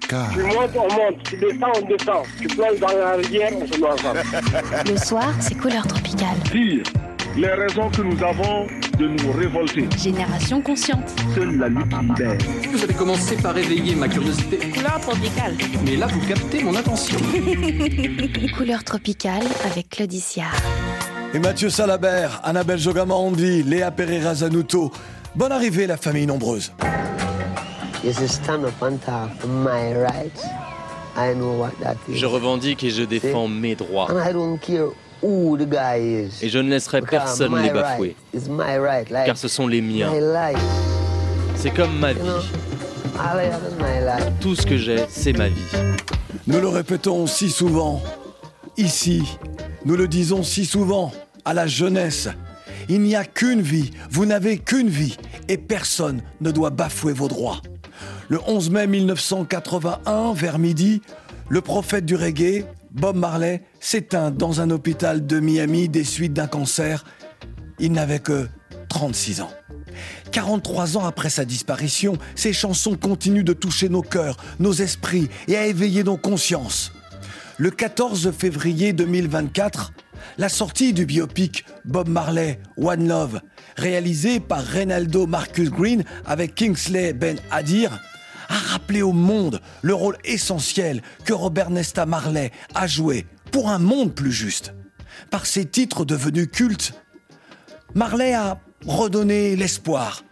Tu montes, on monte. Tu descends, on descend. Tu plonges dans la rivière, on se noie ensemble. Le soir, c'est couleur tropicale. Dire les raisons que nous avons de nous révolter. Génération consciente. Seule la lutte libère. Vous avez commencé par éveiller ma curiosité. Couleur tropicale. Mais là, vous captez mon attention. Couleur tropicale avec Claudicia. Et Mathieu Salabert, Annabelle Jogamandi, Léa Pereira Zanuto. Bonne arrivée, la famille nombreuse. Je revendique et je défends mes droits. And I don't care who the guy is. Et je ne laisserai personne les bafouer. Car ce sont les miens. C'est comme ma vie. Tout ce que j'ai, c'est ma vie. Nous le répétons si souvent. Ici, nous le disons si souvent à la jeunesse. Il n'y a qu'une vie, vous n'avez qu'une vie, et personne ne doit bafouer vos droits. Le 11 mai 1981, vers midi, le prophète du reggae, Bob Marley, s'éteint dans un hôpital de Miami des suites d'un cancer. Il n'avait que 36 ans. 43 ans après sa disparition, ses chansons continuent de toucher nos cœurs, nos esprits et à éveiller nos consciences. Le 14 février 2024, la sortie du biopic Bob Marley One Love, réalisé par Reynaldo Marcus Green avec Kingsley Ben Adir, a rappelé au monde le rôle essentiel que Robert Nesta Marley a joué pour un monde plus juste. Par ses titres devenus cultes, Marley a redonné l'espoir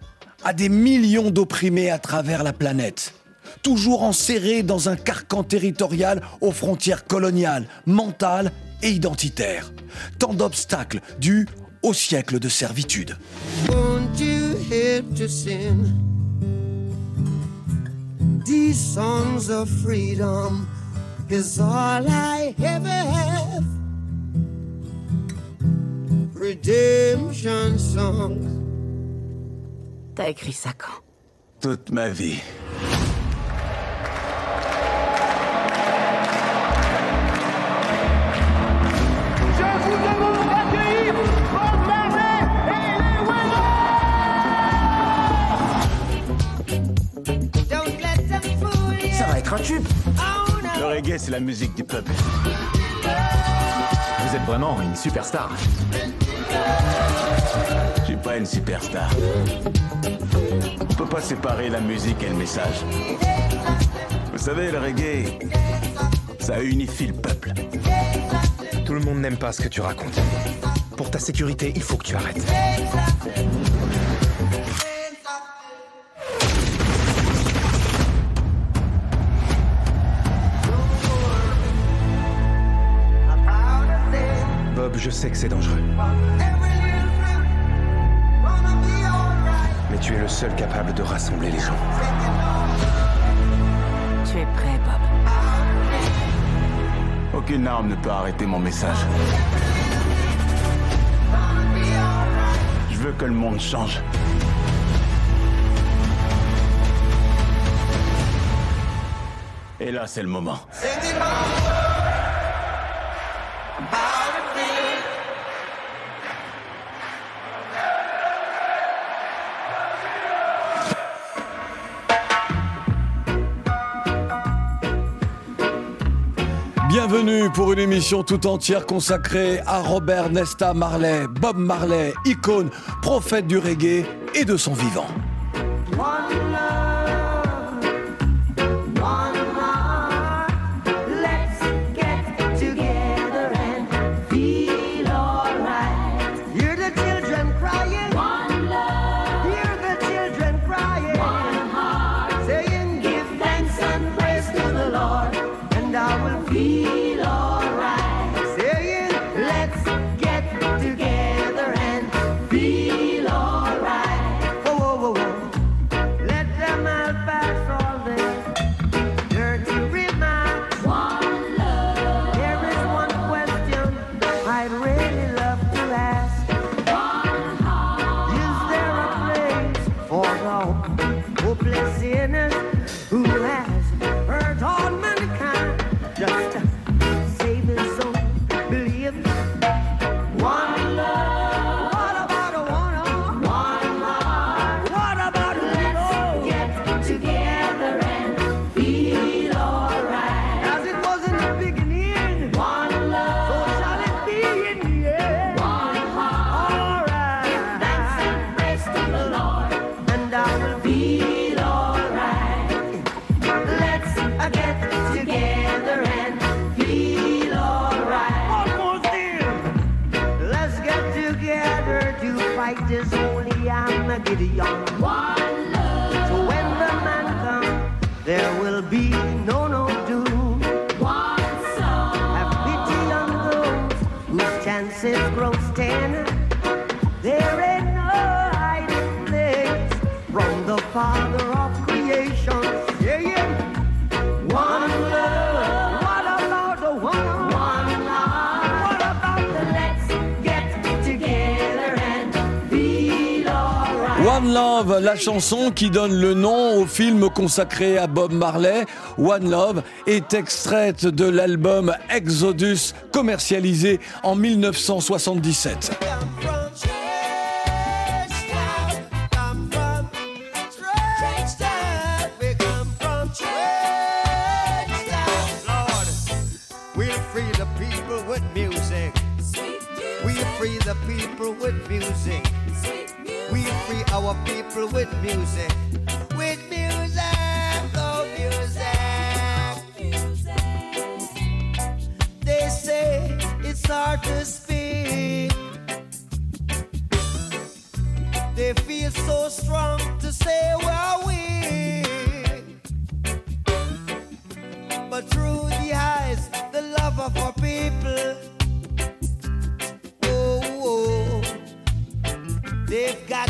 à des millions d'opprimés à travers la planète, toujours enserrés dans un carcan territorial aux frontières coloniales, mentales et identitaires. Tant d'obstacles dus au siècle de servitude. These songs of freedom is all I ever have. Redemption songs. T'as écrit ça quand? Toute ma vie. Un tube. Le reggae, c'est la musique du peuple. Vous êtes vraiment une superstar. Je suis pas une superstar. On peut pas séparer la musique et le message. Vous savez, le reggae, ça unifie le peuple. Tout le monde n'aime pas ce que tu racontes. Pour ta sécurité, il faut que tu arrêtes. Bob, je sais que c'est dangereux. Mais tu es le seul capable de rassembler les gens. Tu es prêt, Bob Aucune arme ne peut arrêter mon message. Je veux que le monde change. Et là, c'est le moment. Bienvenue pour une émission tout entière consacrée à Robert Nesta Marley, Bob Marley, icône, prophète du reggae et de son vivant. Chanson qui donne le nom au film consacré à Bob Marley, One Love, est extraite de l'album Exodus, commercialisé en 1977. We'll free the people with music. Music. Our people with music. With music, oh music. They say it's hard to speak. They feel so strong to say we're weak. But through the eyes, the love of our people. They've got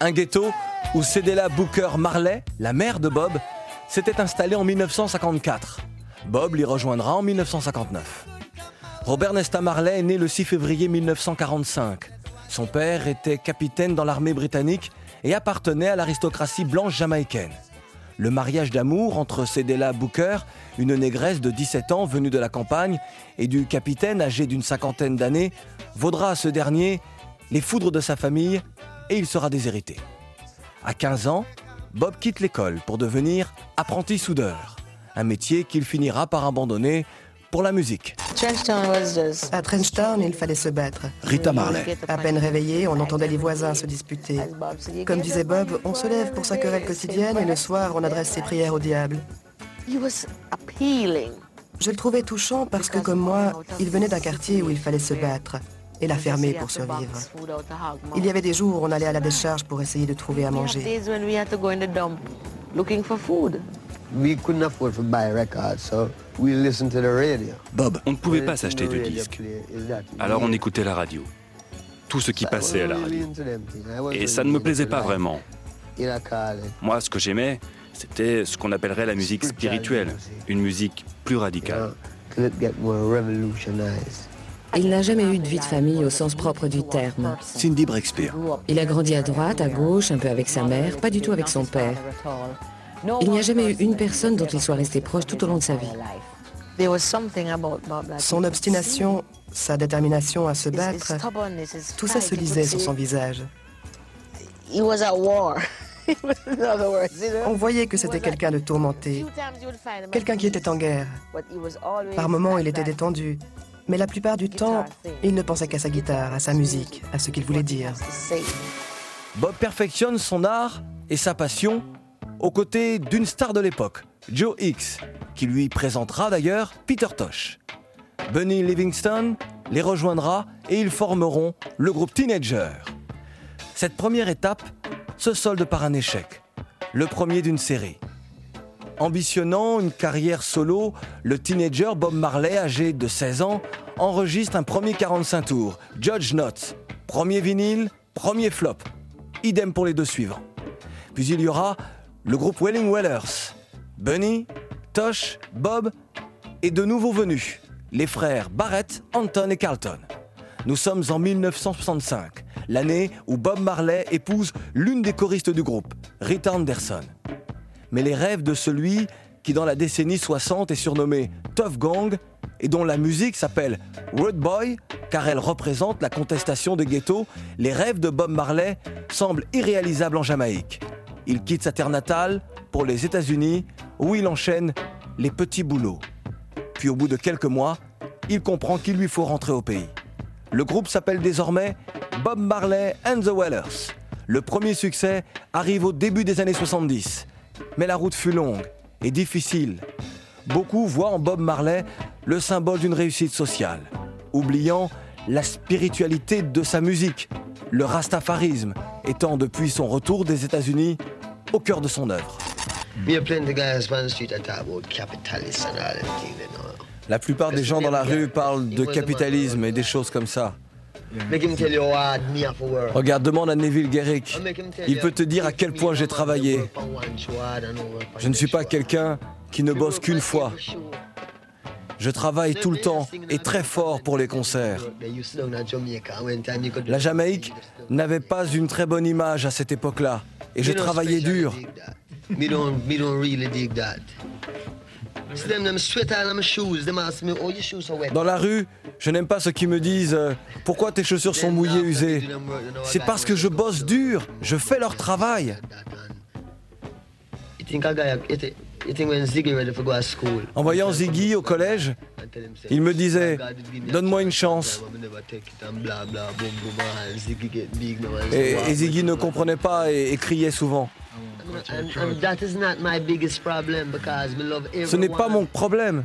un ghetto où Cédella Booker Marley, la mère de Bob, s'était installée en 1954. Bob l'y rejoindra en 1959. Robert Nesta Marley est né le 6 février 1945. Son père était capitaine dans l'armée britannique et appartenait à l'aristocratie blanche jamaïcaine. Le mariage d'amour entre Cédella Booker, une négresse de 17 ans venue de la campagne, et du capitaine âgé d'une cinquantaine d'années, vaudra à ce dernier les foudres de sa famille et il sera déshérité. À 15 ans, Bob quitte l'école pour devenir apprenti soudeur, un métier qu'il finira par abandonner pour la musique. À Trenchtown, il fallait se battre. Rita Marley. À peine réveillé, on entendait les voisins se disputer. Comme disait Bob, on se lève pour sa querelle quotidienne et le soir, on adresse ses prières au diable. Je le trouvais touchant parce que, comme moi, il venait d'un quartier où il fallait se battre et la fermer pour survivre. Il y avait des jours où on allait à la décharge pour essayer de trouver à manger. We couldn't afford to buy records, so we listened to the radio. Bob. On ne pouvait pas s'acheter de disques. Alors on écoutait la radio. Tout ce qui passait à la radio. Et ça ne me plaisait pas vraiment. Moi, ce que j'aimais, c'était ce qu'on appellerait la musique spirituelle, une musique plus radicale. Il n'a jamais eu de vie de famille au sens propre du terme. Cindy Breakspear. Il a grandi à droite, à gauche, un peu avec sa mère, pas du tout avec son père. Il n'y a jamais eu une personne dont il soit resté proche tout au long de sa vie. Son obstination, sa détermination à se battre, tout ça se lisait sur son visage. On voyait que c'était quelqu'un de tourmenté, quelqu'un qui était en guerre. Par moments, il était détendu, mais la plupart du temps, il ne pensait qu'à sa guitare, à sa musique, à ce qu'il voulait dire. Bob perfectionne son art et sa passion aux côtés d'une star de l'époque, Joe Hicks, qui lui présentera d'ailleurs Peter Tosh. Bunny Livingston les rejoindra et ils formeront le groupe Teenager. Cette première étape se solde par un échec, le premier d'une série. Ambitionnant une carrière solo, le teenager Bob Marley, âgé de 16 ans, enregistre un premier 45 tours, Judge Not. Premier vinyle, premier flop. Idem pour les deux suivants. Puis il y aura le groupe Welling Wellers, Bunny, Tosh, Bob et de nouveaux venus, les frères Barrett, Anton et Carlton. Nous sommes en 1965, l'année où Bob Marley épouse l'une des choristes du groupe, Rita Anderson. Mais les rêves de celui qui dans la décennie 60 est surnommé Tough Gong et dont la musique s'appelle Road Boy car elle représente la contestation des ghettos, les rêves de Bob Marley semblent irréalisables en Jamaïque. Il quitte sa terre natale pour les États-Unis où il enchaîne les petits boulots. Puis au bout de quelques mois, il comprend qu'il lui faut rentrer au pays. Le groupe s'appelle désormais Bob Marley and the Wellers. Le premier succès arrive au début des années 70. Mais la route fut longue et difficile. Beaucoup voient en Bob Marley le symbole d'une réussite sociale, oubliant la spiritualité de sa musique, le rastafarisme étant depuis son retour des États-Unis au cœur de son œuvre. La plupart des gens dans la rue parlent de capitalisme et des choses comme ça. Regarde, demande à Neville Guerrick. Il peut te dire à quel point j'ai travaillé. Je ne suis pas quelqu'un qui ne bosse qu'une fois. Je travaille tout le temps et très fort pour les concerts. La Jamaïque n'avait pas une très bonne image à cette époque-là. Et je travaillais dur. Dans la rue, je n'aime pas ceux qui me disent euh, Pourquoi tes chaussures sont mouillées, usées C'est parce que je bosse dur, je fais leur travail. You think a guy, you think, you think when Ziggy ready for go to school? En voyant Ziggy au collège, il me disait Donne-moi une chance. Et, et Ziggy ne comprenait pas et, et criait souvent. And, and that is not my biggest problem because me love everyone. Ce n'est pas mon problème.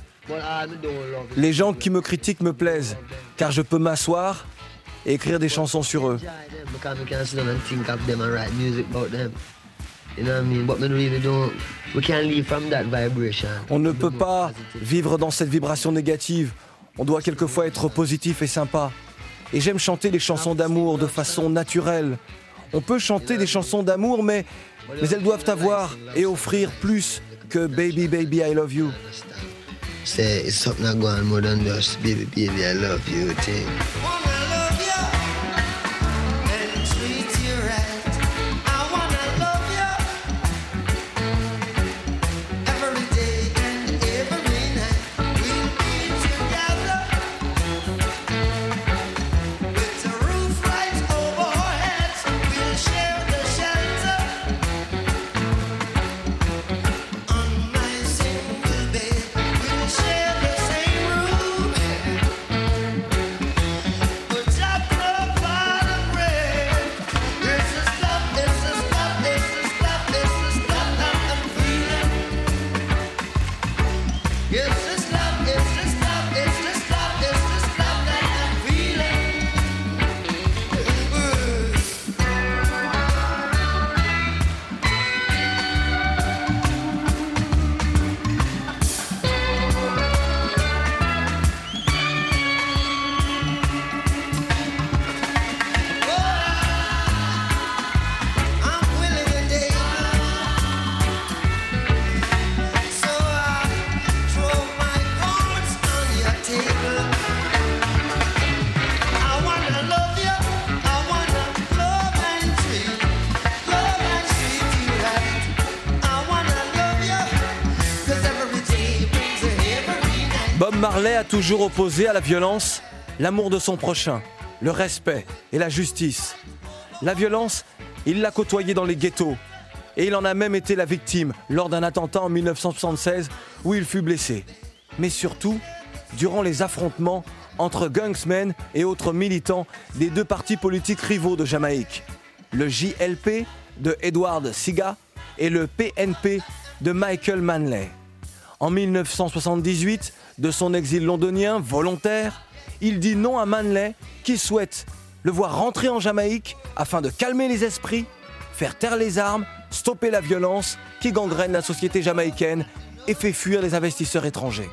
Les gens qui me critiquent me plaisent, car je peux m'asseoir et écrire des chansons sur eux. On ne peut pas vivre dans cette vibration négative. On doit quelquefois être positif et sympa. Et j'aime chanter les chansons d'amour de façon naturelle. On peut chanter des chansons d'amour, mais, mais elles doivent avoir et offrir plus que I Love You. Something baby, baby, I love you Bob Marley a toujours opposé à la violence l'amour de son prochain, le respect et la justice. La violence, il l'a côtoyée dans les ghettos. Et il en a même été la victime lors d'un attentat en 1976 où il fut blessé. Mais surtout, durant les affrontements entre gangsmen et autres militants des deux partis politiques rivaux de Jamaïque, le JLP de Edward Siga et le PNP de Michael Manley. En 1978, de son exil londonien volontaire, il dit non à Manley qui souhaite le voir rentrer en Jamaïque afin de calmer les esprits, faire taire les armes, stopper la violence qui gangrène la société jamaïcaine et fait fuir les investisseurs étrangers.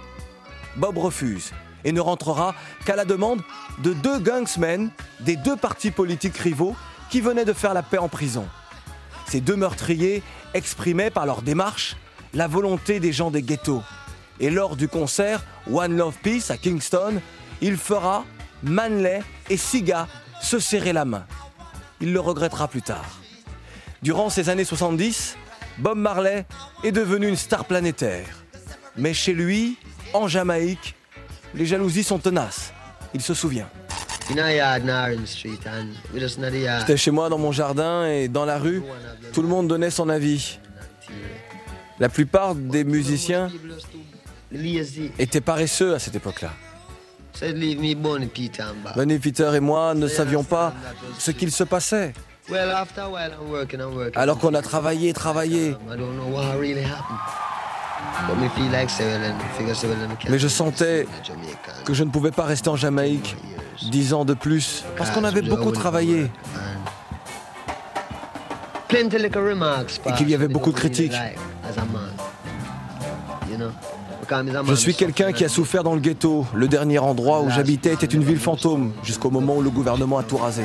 Bob refuse et ne rentrera qu'à la demande de deux gangsmen des deux partis politiques rivaux qui venaient de faire la paix en prison. Ces deux meurtriers exprimaient par leur démarche la volonté des gens des ghettos. Et lors du concert One Love Peace à Kingston, il fera Manley et Siga se serrer la main. Il le regrettera plus tard. Durant ces années 70, Bob Marley est devenu une star planétaire. Mais chez lui, en Jamaïque, les jalousies sont tenaces. Il se souvient. J'étais chez moi dans mon jardin et dans la rue, tout le monde donnait son avis. La plupart des musiciens Étaient paresseux à cette époque-là. Bonnie Peter et moi ne savions pas ce qu'il se passait. Alors qu'on a travaillé, travaillé. Mais je sentais que je ne pouvais pas rester en Jamaïque dix ans de plus parce qu'on avait beaucoup travaillé et qu'il y avait beaucoup de critiques. Je suis quelqu'un qui a souffert dans le ghetto. Le dernier endroit où j'habitais était une ville fantôme jusqu'au moment où le gouvernement a tout rasé.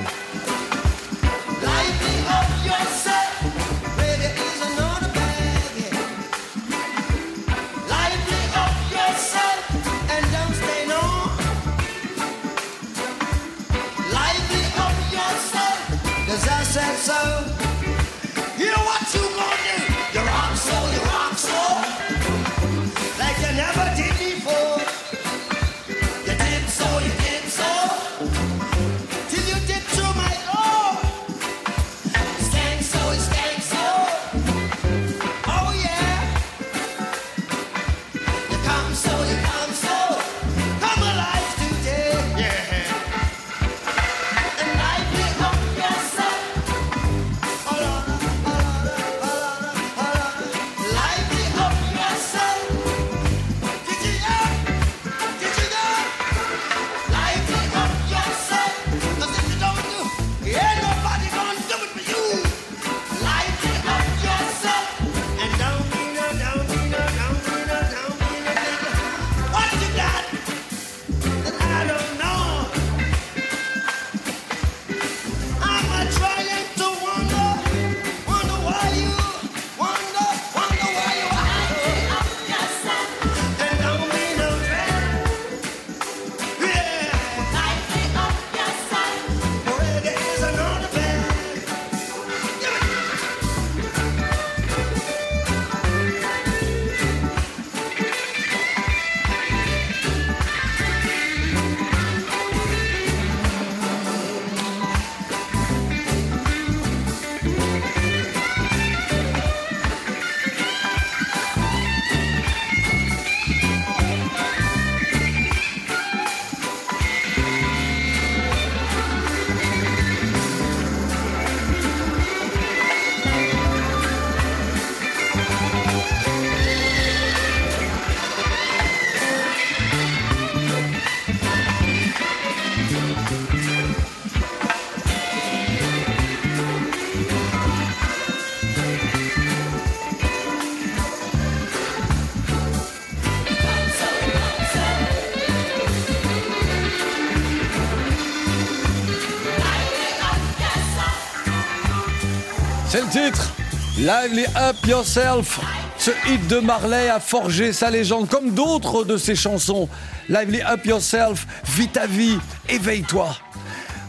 C'est le titre Lively Up Yourself. Ce hit de Marley a forgé sa légende comme d'autres de ses chansons. Lively Up Yourself, vis ta vie, éveille-toi.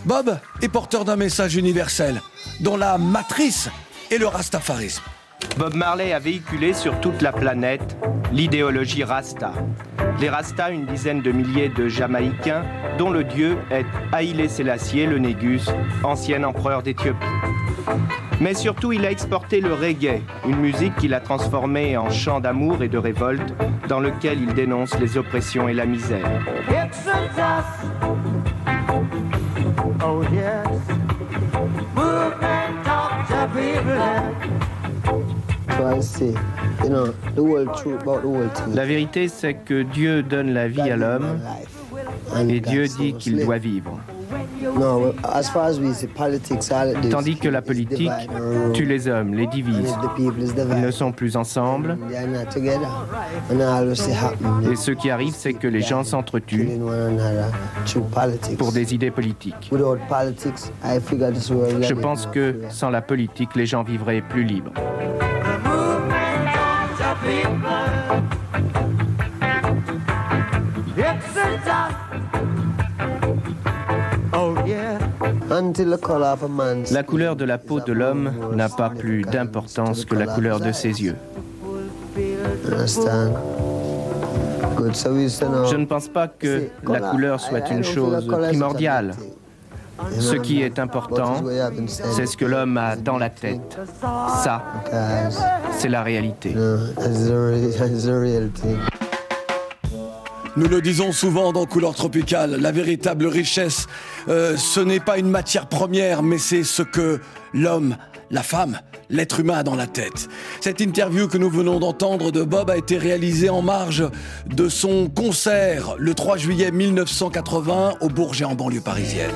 Bob est porteur d'un message universel dont la matrice est le rastafarisme. Bob Marley a véhiculé sur toute la planète l'idéologie Rasta. Les Rasta, une dizaine de milliers de Jamaïcains, dont le dieu est Haïlé Sélassié, le Négus, ancien empereur d'Éthiopie. Mais surtout, il a exporté le reggae, une musique qu'il a transformée en chant d'amour et de révolte, dans lequel il dénonce les oppressions et la misère. Oh yes. Movement of the people. So I say, you know, the whole truth about the whole thing. La vérité, c'est que Dieu donne la vie à l'homme et Dieu dit qu'il doit vivre. Tandis que la politique tue les hommes, les divise. Ils ne sont plus ensemble. Et ce qui arrive, c'est que les gens s'entretuent pour des idées politiques. Je pense que sans la politique, les gens vivraient plus libres. La couleur de la peau de l'homme n'a pas plus d'importance que la couleur de ses yeux. Je ne pense pas que la couleur soit une chose primordiale. Ce qui est important, c'est ce que l'homme a dans la tête. Ça, c'est la réalité. Nous le disons souvent dans Couleur Tropicale, la véritable richesse, euh, ce n'est pas une matière première, mais c'est ce que l'homme, la femme, l'être humain a dans la tête. Cette interview que nous venons d'entendre de Bob a été réalisée en marge de son concert le 3 juillet 1980 au Bourget en banlieue parisienne.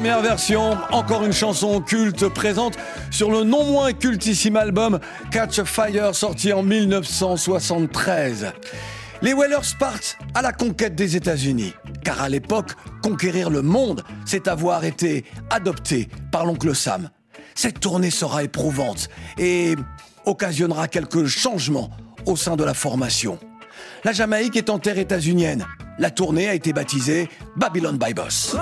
Première version, encore une chanson culte présente sur le non moins cultissime album Catch a Fire sorti en 1973. Les Whalers partent à la conquête des États-Unis, car à l'époque, conquérir le monde, c'est avoir été adopté par l'oncle Sam. Cette tournée sera éprouvante et occasionnera quelques changements au sein de la formation. La Jamaïque est en terre états-unienne. La tournée a été baptisée Babylon by Boss.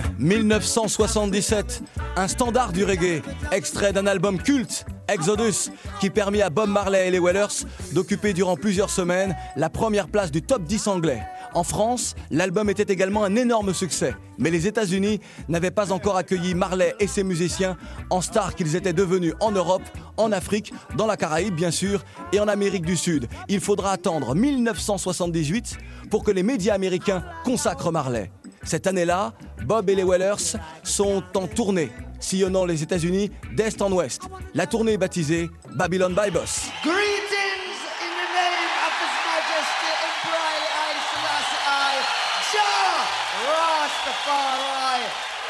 Jamin, 1977, un standard du reggae, extrait d'un album culte, Exodus, qui permit à Bob Marley et les Wellers d'occuper durant plusieurs semaines la première place du top 10 anglais. En France, l'album était également un énorme succès, mais les États-Unis n'avaient pas encore accueilli Marley et ses musiciens en stars qu'ils étaient devenus en Europe, en Afrique, dans la Caraïbe bien sûr, et en Amérique du Sud. Il faudra attendre 1978 pour que les médias américains consacrent Marley. Cette année-là, Bob et les Wellers sont en tournée, sillonnant les États-Unis d'est en ouest. La tournée est baptisée Babylon by Boss.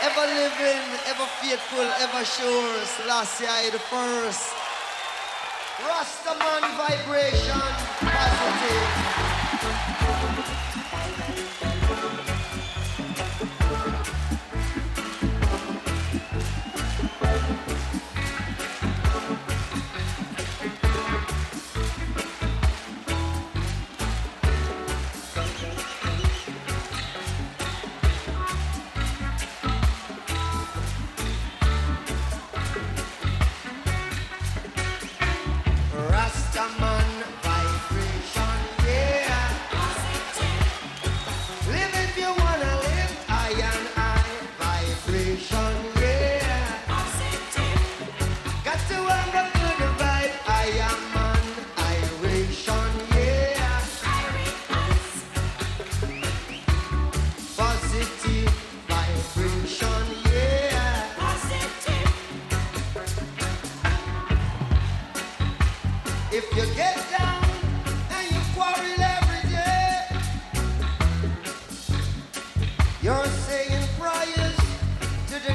Ever living, ever faithful, ever sure, Selassie I the first. Rastaman vibration, positive. Uh,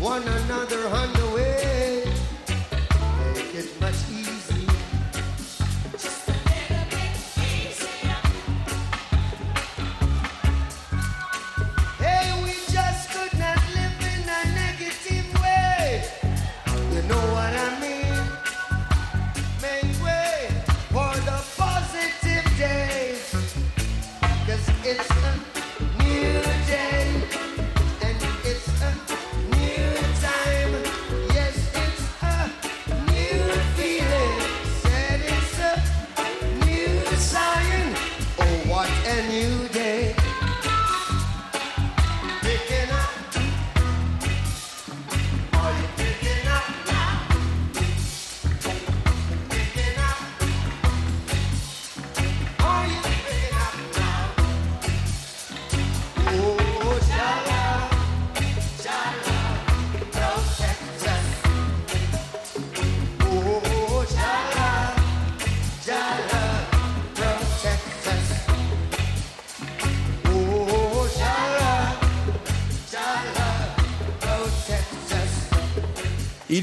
one another hundred.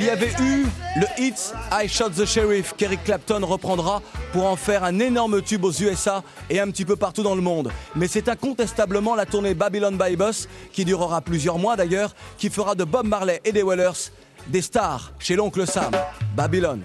Il y avait eu le hit I Shot the Sheriff qu'Eric Clapton reprendra pour en faire un énorme tube aux USA et un petit peu partout dans le monde. Mais c'est incontestablement la tournée Babylon by Bus, qui durera plusieurs mois d'ailleurs, qui fera de Bob Marley et des Wellers des stars chez l'oncle Sam. Babylon.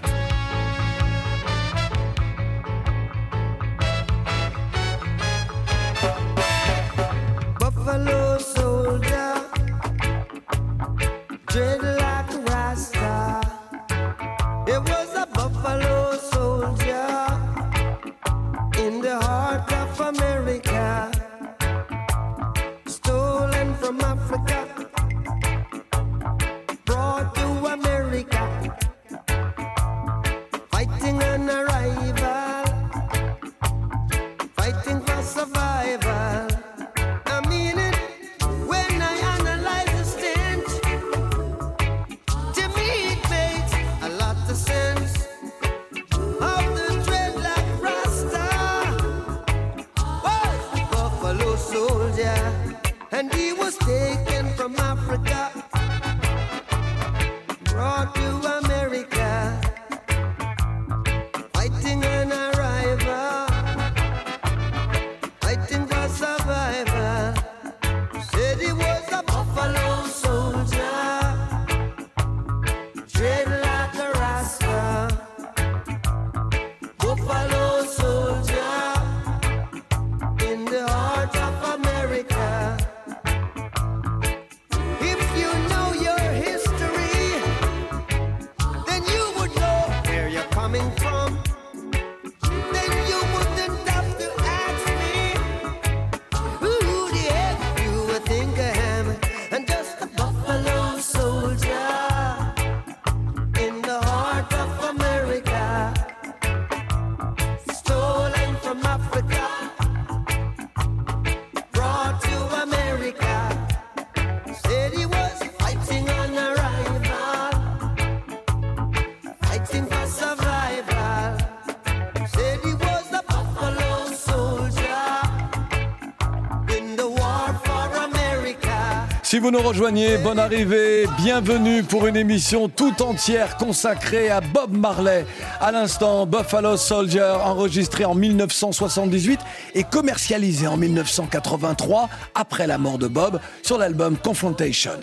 vous nous rejoignez, bonne arrivée, bienvenue pour une émission tout entière consacrée à Bob Marley. À l'instant, Buffalo Soldier, enregistré en 1978 et commercialisé en 1983 après la mort de Bob sur l'album Confrontation.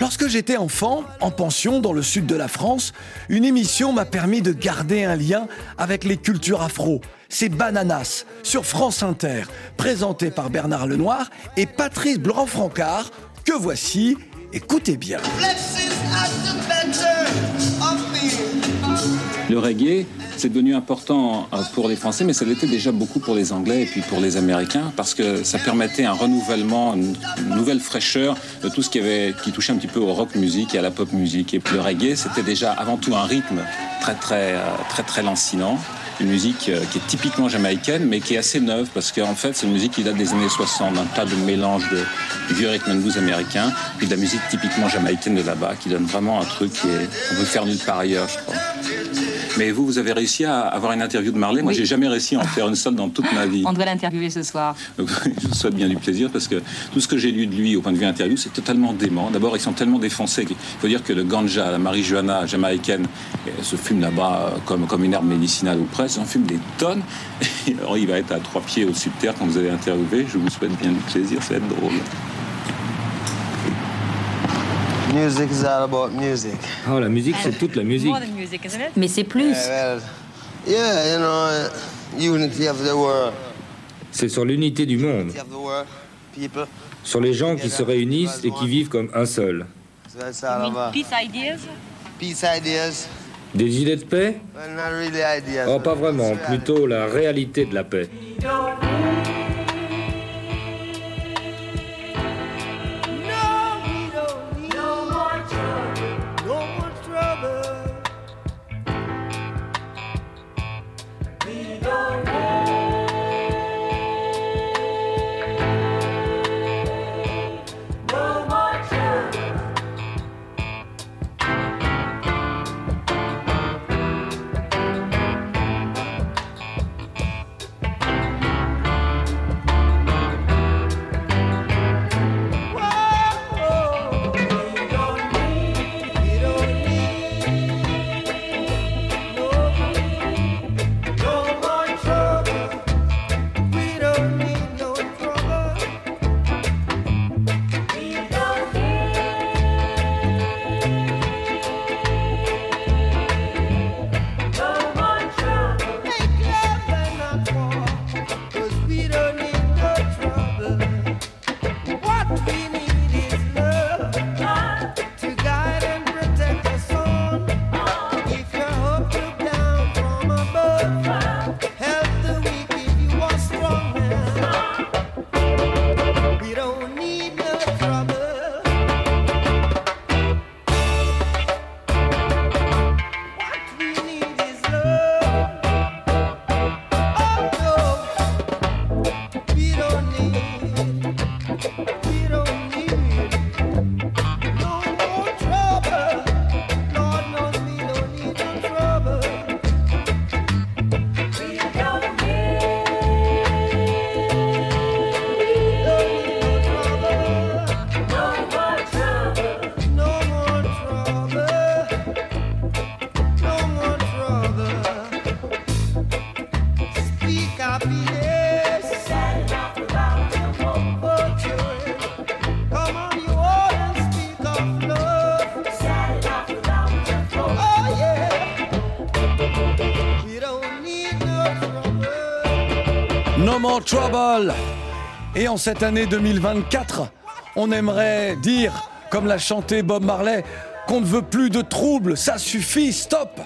Lorsque j'étais enfant, en pension dans le sud de la France, une émission m'a permis de garder un lien avec les cultures afro. C'est Bananas sur France Inter, présenté par Bernard Lenoir et Patrice Blanc-Francard, que voici. Écoutez bien. Le reggae, c'est devenu important euh, pour les Français, mais ça l'était déjà beaucoup pour les Anglais et puis pour les Américains, parce que ça permettait un renouvellement, une nouvelle fraîcheur de tout ce qui, avait, touchait un petit peu au rock music et à la pop music. Et puis le reggae, c'était déjà avant tout un rythme très très euh, très, très lancinant. Une musique euh, qui est typiquement jamaïcaine, mais qui est assez neuve, parce qu'en fait, c'est une musique qui date des années 60, un tas de mélange de vieux rhythm and blues américain, puis de la musique typiquement jamaïcaine de là-bas, qui donne vraiment un truc qui est, on peut faire nulle part ailleurs, je crois. Mais vous, vous avez réussi à avoir une interview de Marley. Moi, Oui. j'ai jamais réussi à en faire une seule dans toute ma vie. On doit l'interviewer ce soir. Je vous souhaite bien du plaisir parce que tout ce que j'ai lu de lui au point de vue interview, c'est totalement dément. D'abord, ils sont tellement défoncés qu'il faut dire que le ganja, la marijuana jamaïcaine, elle se fume là-bas euh, comme, comme une herbe médicinale ou presque. On fume des tonnes. Et alors, il va être à trois pieds au-dessus de terre quand vous allez interviewer. Je vous souhaite bien du plaisir, ça va être drôle. Music is all about music. Oh, la musique, c'est toute la musique. Mais c'est plus. Yeah, well, yeah, you know, unity of the world. C'est sur l'unité du monde, Unity of the world, people. sur les gens qui se réunissent et qui vivent comme un seul. So that's all about. Peace ideas? Peace ideas. Des idées de paix? Well, not really ideas. Oh, pas vraiment, plutôt la réalité de la paix. Trouble. Et en cette année 2024, on aimerait dire, comme l'a chanté Bob Marley, qu'on ne veut plus de troubles, ça suffit, stop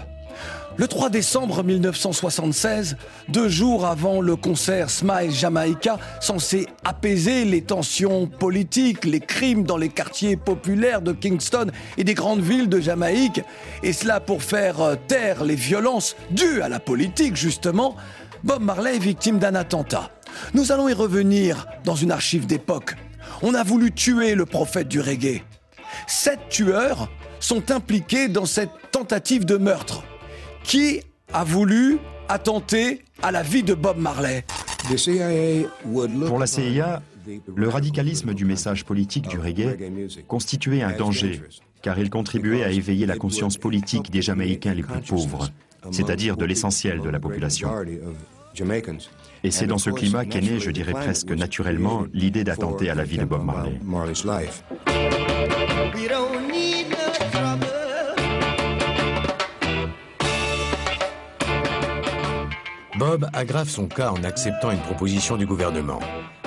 le 3 décembre 1976, deux jours avant le concert Smile Jamaica, censé apaiser les tensions politiques, les crimes dans les quartiers populaires de Kingston et des grandes villes de Jamaïque, et cela pour faire euh, taire les violences dues à la politique justement, Bob Marley est victime d'un attentat. Nous allons y revenir dans une archive d'époque. On a voulu tuer le prophète du reggae. Sept tueurs sont impliqués dans cette tentative de meurtre. Qui a voulu attenter à la vie de Bob Marley Pour la CIA, le radicalisme du message politique du reggae constituait un danger, car il contribuait à éveiller la conscience politique des Jamaïcains les plus pauvres, c'est-à-dire de l'essentiel de la population. Et c'est dans ce climat qu'est née, je dirais presque naturellement, l'idée d'attenter à la vie de Bob Marley. Bob aggrave son cas en acceptant une proposition du gouvernement.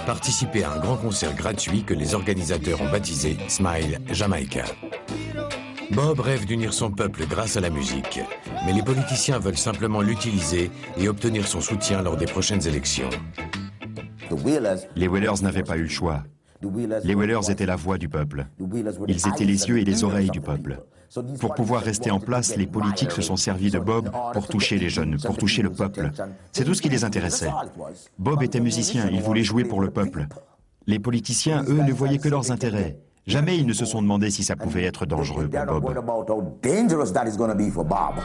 Participer à un grand concert gratuit que les organisateurs ont baptisé Smile Jamaica. Bob rêve d'unir son peuple grâce à la musique, mais les politiciens veulent simplement l'utiliser et obtenir son soutien lors des prochaines élections. Les Whalers n'avaient pas eu le choix. Les Whalers étaient la voix du peuple. Ils étaient les yeux et les oreilles du peuple. Pour pouvoir rester en place, les politiques se sont servis de Bob pour toucher les jeunes, pour toucher le peuple. C'est tout ce qui les intéressait. Bob était musicien, il voulait jouer pour le peuple. Les politiciens, eux, ne voyaient que leurs intérêts. Jamais ils ne se sont demandé si ça pouvait être dangereux pour Bob.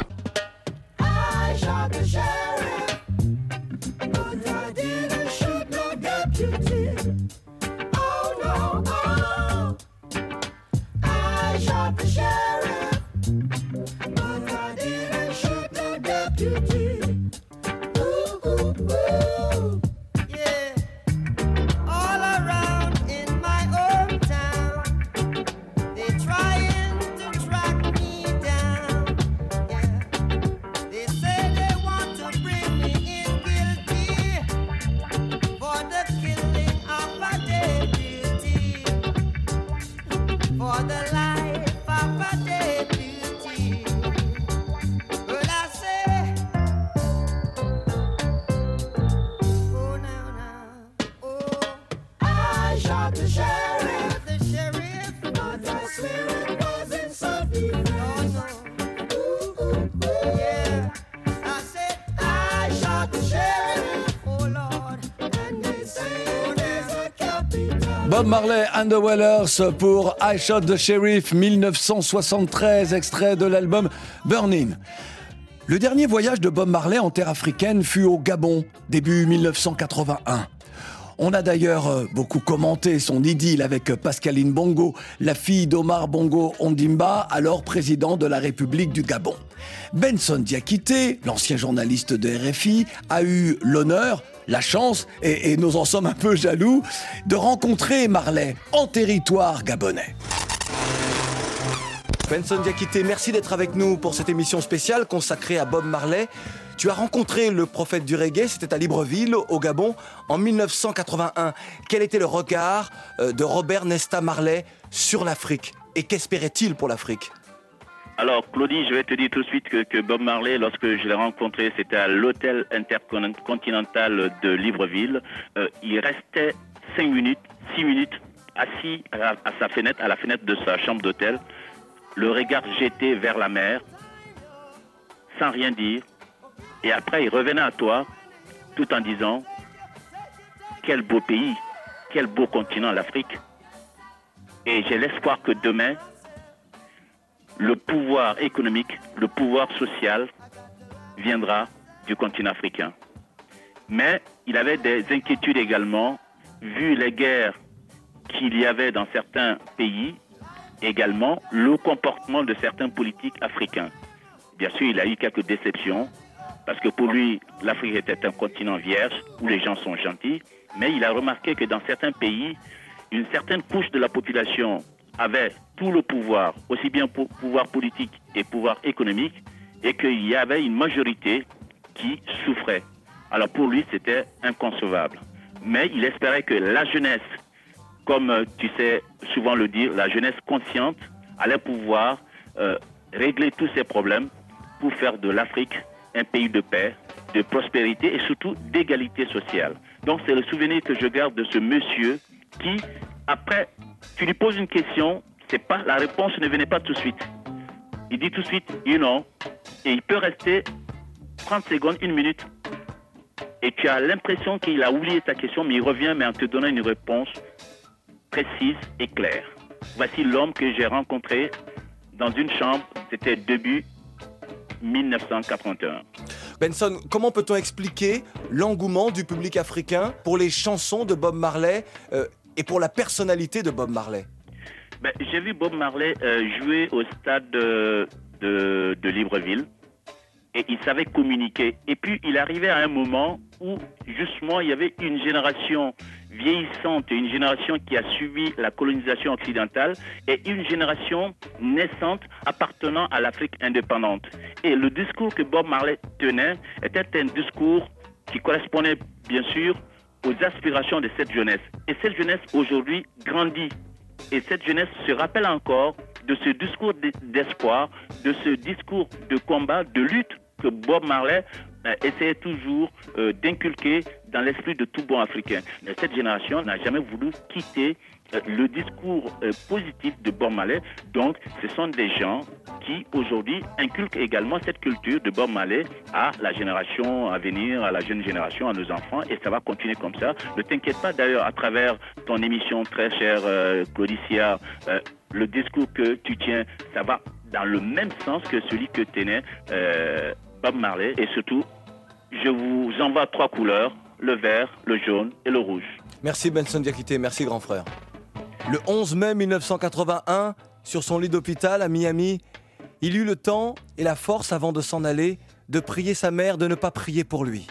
For the Marley and the Whalers pour I Shot the Sheriff 1973, extrait de l'album Burning. Le dernier voyage de Bob Marley en terre africaine fut au Gabon, début 1981. On a d'ailleurs euh, beaucoup commenté son idylle avec Pascaline Bongo, la fille d'Omar Bongo Ondimba, alors président de la République du Gabon. Benson Diakité, l'ancien journaliste de RFI, a eu l'honneur, la chance, et, et nous en sommes un peu jaloux, de rencontrer Marley en territoire gabonais. Benson Diakité, merci d'être avec nous pour cette émission spéciale consacrée à Bob Marley. Tu as rencontré le prophète du reggae, c'était à Libreville, au Gabon, en 1981. Quel était le regard euh, de Robert Nesta Marley sur l'Afrique? Et qu'espérait-il pour l'Afrique? Alors, Claudie, je vais te dire tout de suite que, Bob Marley, lorsque je l'ai rencontré, c'était à l'hôtel intercontinental de Libreville. Euh, il restait 5 minutes, 6 minutes, assis à sa fenêtre, à la fenêtre de sa chambre d'hôtel, le regard jeté vers la mer, sans rien dire. Et après, il revenait à toi, tout en disant Quel beau pays, quel beau continent l'Afrique. Et j'ai l'espoir que demain, le pouvoir économique, le pouvoir social viendra du continent africain. Mais il avait des inquiétudes également, vu les guerres qu'il y avait dans certains pays, également le comportement de certains politiques africains. Bien sûr, il a eu quelques déceptions, parce que pour lui, l'Afrique était un continent vierge où les gens sont gentils, mais il a remarqué que dans certains pays, une certaine couche de la population avait tout le pouvoir, aussi bien pour pouvoir politique et pouvoir économique, et qu'il y avait une majorité qui souffrait. Alors pour lui, c'était inconcevable. Mais il espérait que la jeunesse, comme tu sais souvent le dire, la jeunesse consciente allait pouvoir euh, régler tous ces problèmes pour faire de l'Afrique un pays de paix, de prospérité et surtout d'égalité sociale. Donc c'est le souvenir que je garde de ce monsieur qui, après, tu lui poses une question, c'est pas la réponse ne venait pas tout de suite. Il dit tout de suite, you know, et il peut rester 30 secondes, une minute, et tu as l'impression qu'il a oublié ta question, mais il revient, mais en te donnant une réponse précise et claire. Voici l'homme que j'ai rencontré dans une chambre, c'était début 1981. Benson, comment peut-on expliquer l'engouement du public africain pour les chansons de Bob Marley euh, et pour la personnalité de Bob Marley? Ben, J'ai vu Bob Marley euh, jouer au stade de, de, de Libreville et il savait communiquer. Et puis il arrivait à un moment où justement il y avait une génération vieillissante, une génération qui a suivi la colonisation occidentale et une génération naissante appartenant à l'Afrique indépendante. Et le discours que Bob Marley tenait était un discours qui correspondait bien sûr aux aspirations de cette jeunesse. Et cette jeunesse aujourd'hui grandit. Et cette jeunesse se rappelle encore de ce discours d'espoir, de ce discours de combat, de lutte que Bob Marley euh, essayait toujours euh, d'inculquer dans l'esprit de tout bon africain. Cette génération n'a jamais voulu quitter euh, le discours positif de Bob Marley. Donc, ce sont des gens qui, aujourd'hui, inculquent également cette culture de Bob Marley à la génération à venir, à la jeune génération, à nos enfants, et ça va continuer comme ça. Ne t'inquiète pas, d'ailleurs, à travers ton émission très chère, Claudicia, le discours que tu tiens, ça va dans le même sens que celui que tenait Bob Marley. Et surtout, je vous envoie trois couleurs, le vert, le jaune et le rouge. Merci Benson Diakité, merci grand frère. Le 11 mai 1981, sur son lit d'hôpital à Miami, il eut le temps et la force avant de s'en aller de prier sa mère de ne pas prier pour lui.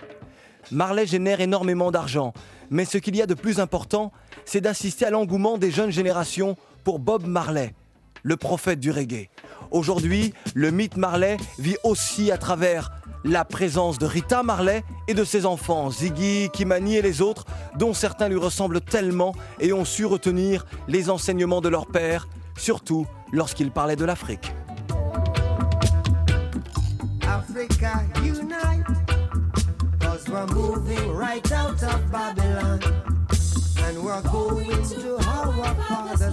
Marley génère énormément d'argent, mais ce qu'il y a de plus important, c'est d'assister à l'engouement des jeunes générations pour Bob Marley, le prophète du reggae. Aujourd'hui, le mythe Marley vit aussi à travers la présence de Rita Marley et de ses enfants, Ziggy, Kimani et les autres, dont certains lui ressemblent tellement et ont su retenir les enseignements de leur père, surtout lorsqu'il parlait de l'Afrique. Africa unite, and we're going to our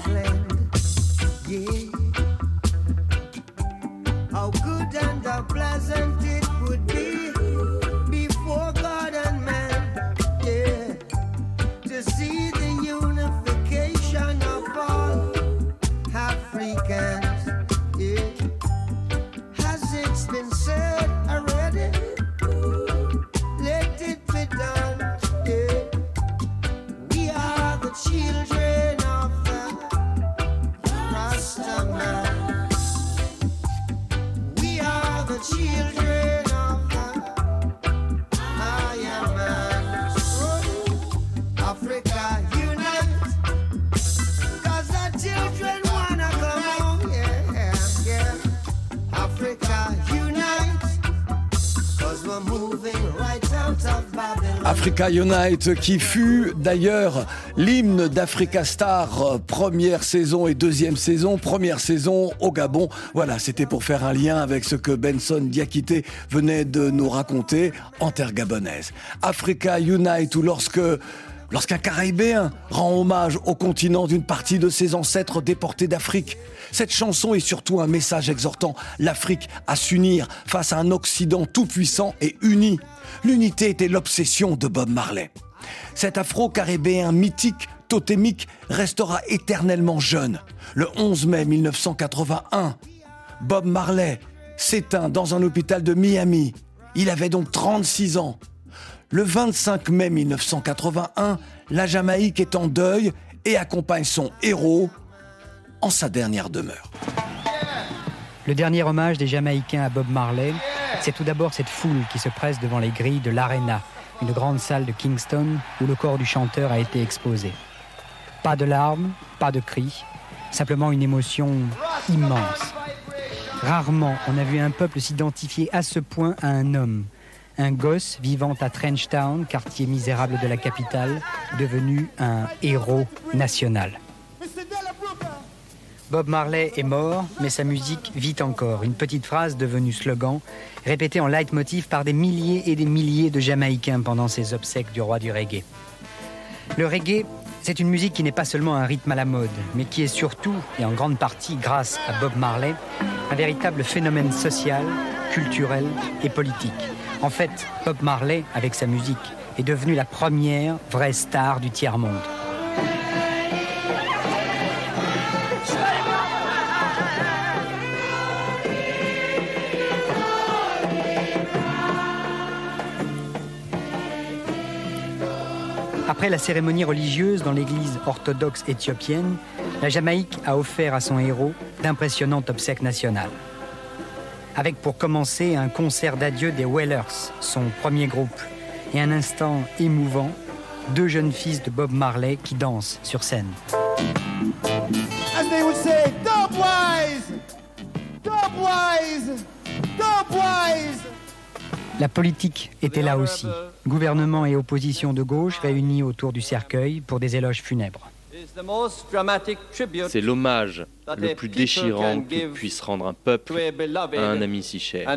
land. How good and how pleasant it would be before God and man, yeah, to see the unification of all Africans, Africa Unite, qui fut d'ailleurs l'hymne d'Africa Star, euh, première saison et deuxième saison, première saison au Gabon. Voilà, c'était pour faire un lien avec ce que Benson Diakité venait de nous raconter en terre gabonaise. Africa Unite, ou lorsque Lorsqu'un Caribéen rend hommage au continent d'une partie de ses ancêtres déportés d'Afrique, cette chanson est surtout un message exhortant l'Afrique à s'unir face à un Occident tout-puissant et uni. L'unité était l'obsession de Bob Marley. Cet afro-caribéen mythique, totémique, restera éternellement jeune. Le 11 mai 1981, Bob Marley s'éteint dans un hôpital de Miami. Il avait donc 36 ans. Le 25 mai 1981, la Jamaïque est en deuil et accompagne son héros en sa dernière demeure. Le dernier hommage des Jamaïcains à Bob Marley, c'est tout d'abord cette foule qui se presse devant les grilles de l'Arena, une grande salle de Kingston où le corps du chanteur a été exposé. Pas de larmes, pas de cris, simplement une émotion immense. Rarement on a vu un peuple s'identifier à ce point à un homme, un gosse vivant à Trenchtown, quartier misérable de la capitale, devenu un héros national. Bob Marley est mort, mais sa musique vit encore. Une petite phrase devenue slogan, répétée en leitmotiv par des milliers et des milliers de Jamaïcains pendant ses obsèques du roi du reggae. Le reggae, c'est une musique qui n'est pas seulement un rythme à la mode, mais qui est surtout, et en grande partie grâce à Bob Marley, un véritable phénomène social, culturel et politique. En fait, Bob Marley, avec sa musique, est devenu la première vraie star du tiers-monde. Après la cérémonie religieuse dans l'église orthodoxe éthiopienne, la Jamaïque a offert à son héros d'impressionnantes obsèques nationales. Avec pour commencer un concert d'adieu des Whalers, son premier groupe, et un instant émouvant, deux jeunes fils de Bob Marley qui dansent sur scène. As they would say, Dubwise! Dubwise! Dubwise! La politique était là aussi. Gouvernement et opposition de gauche réunis autour du cercueil pour des éloges funèbres. C'est l'hommage le plus déchirant que puisse rendre un peuple à un ami si cher.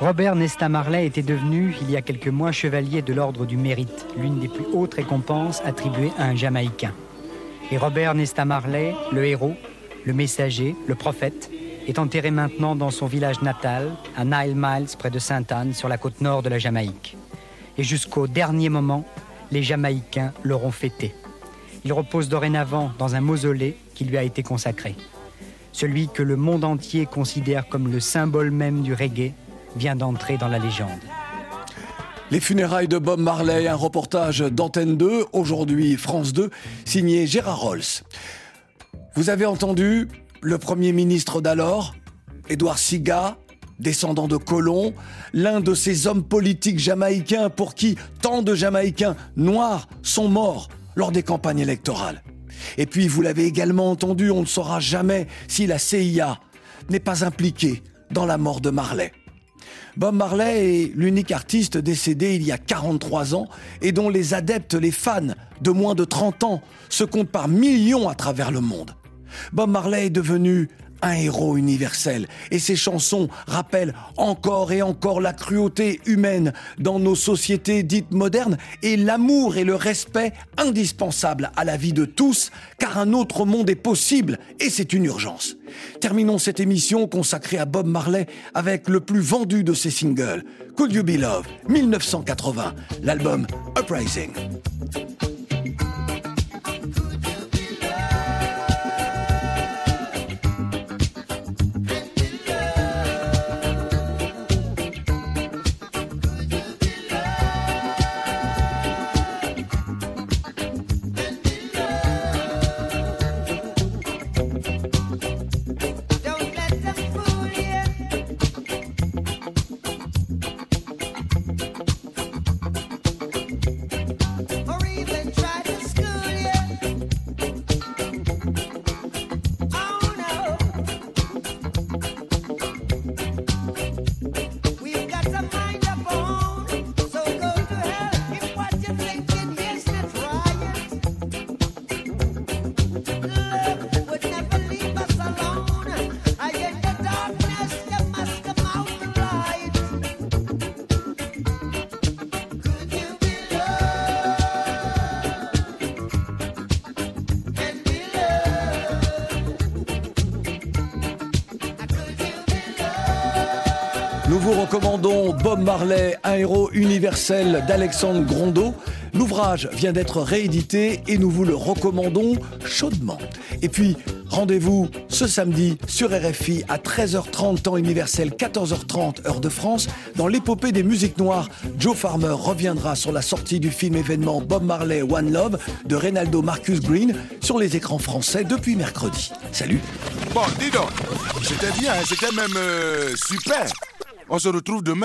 Robert Nesta Marley était devenu, il y a quelques mois, chevalier de l'Ordre du Mérite, l'une des plus hautes récompenses attribuées à un Jamaïcain. Et Robert Nesta Marley, le héros, le messager, le prophète, est enterré maintenant dans son village natal, à Nile Miles, près de Sainte-Anne, sur la côte nord de la Jamaïque. Et jusqu'au dernier moment, les Jamaïcains l'auront fêté. Il repose dorénavant dans un mausolée qui lui a été consacré. Celui que le monde entier considère comme le symbole même du reggae vient d'entrer dans la légende. Les funérailles de Bob Marley, un reportage d'Antenne 2, aujourd'hui France 2, signé Gérard Rolls. Vous avez entendu le Premier ministre d'alors, Édouard Siga, descendant de colons, l'un de ces hommes politiques jamaïcains pour qui tant de Jamaïcains noirs sont morts lors des campagnes électorales. Et puis, vous l'avez également entendu, on ne saura jamais si la CIA n'est pas impliquée dans la mort de Marley. Bob Marley est l'unique artiste décédé il y a 43 ans et dont les adeptes, les fans de moins de 30 ans se comptent par millions à travers le monde. Bob Marley est devenu un héros universel et ses chansons rappellent encore et encore la cruauté humaine dans nos sociétés dites modernes et l'amour et le respect indispensables à la vie de tous car un autre monde est possible et c'est une urgence. Terminons cette émission consacrée à Bob Marley avec le plus vendu de ses singles, Could You Be Love, 1980, l'album Uprising. Bob Marley, un héros universel d'Alexandre Grondeau. L'ouvrage vient d'être réédité et nous vous le recommandons chaudement. Et puis, rendez-vous ce samedi sur RFI à 13h30 temps universel, 14h30 heure de France. Dans l'épopée des musiques noires, Joe Farmer reviendra sur la sortie du film événement Bob Marley One Love de Reynaldo Marcus Green sur les écrans français depuis mercredi. Salut Bon, dis donc, c'était bien, c'était même euh, super. On se retrouve demain.